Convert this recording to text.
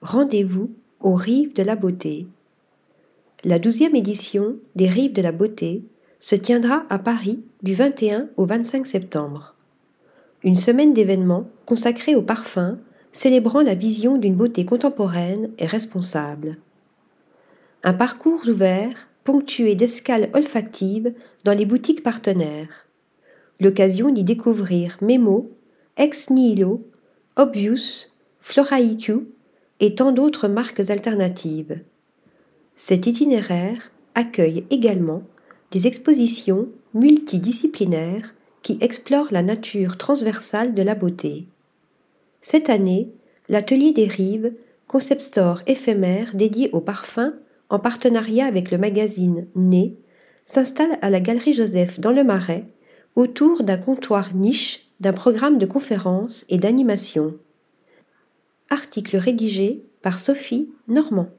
Rendez-vous aux Rives de la Beauté. La douzième édition des Rives de la Beauté se tiendra à Paris du 21 au 25 septembre. Une semaine d'événements consacrés au parfum, célébrant la vision d'une beauté contemporaine et responsable. Un parcours ouvert, ponctué d'escales olfactives dans les boutiques partenaires. L'occasion d'y découvrir Memo, Ex Nihilo, Obvious, Flora IQ et tant d'autres marques alternatives. Cet itinéraire accueille également des expositions multidisciplinaires qui explorent la nature transversale de la beauté. Cette année, l'Atelier des Rives, concept store éphémère dédié au parfum en partenariat avec le magazine Né, s'installe à la Galerie Joseph dans le Marais autour d'un comptoir niche d'un programme de conférences et d'animation. Article rédigé par Sophie Normand.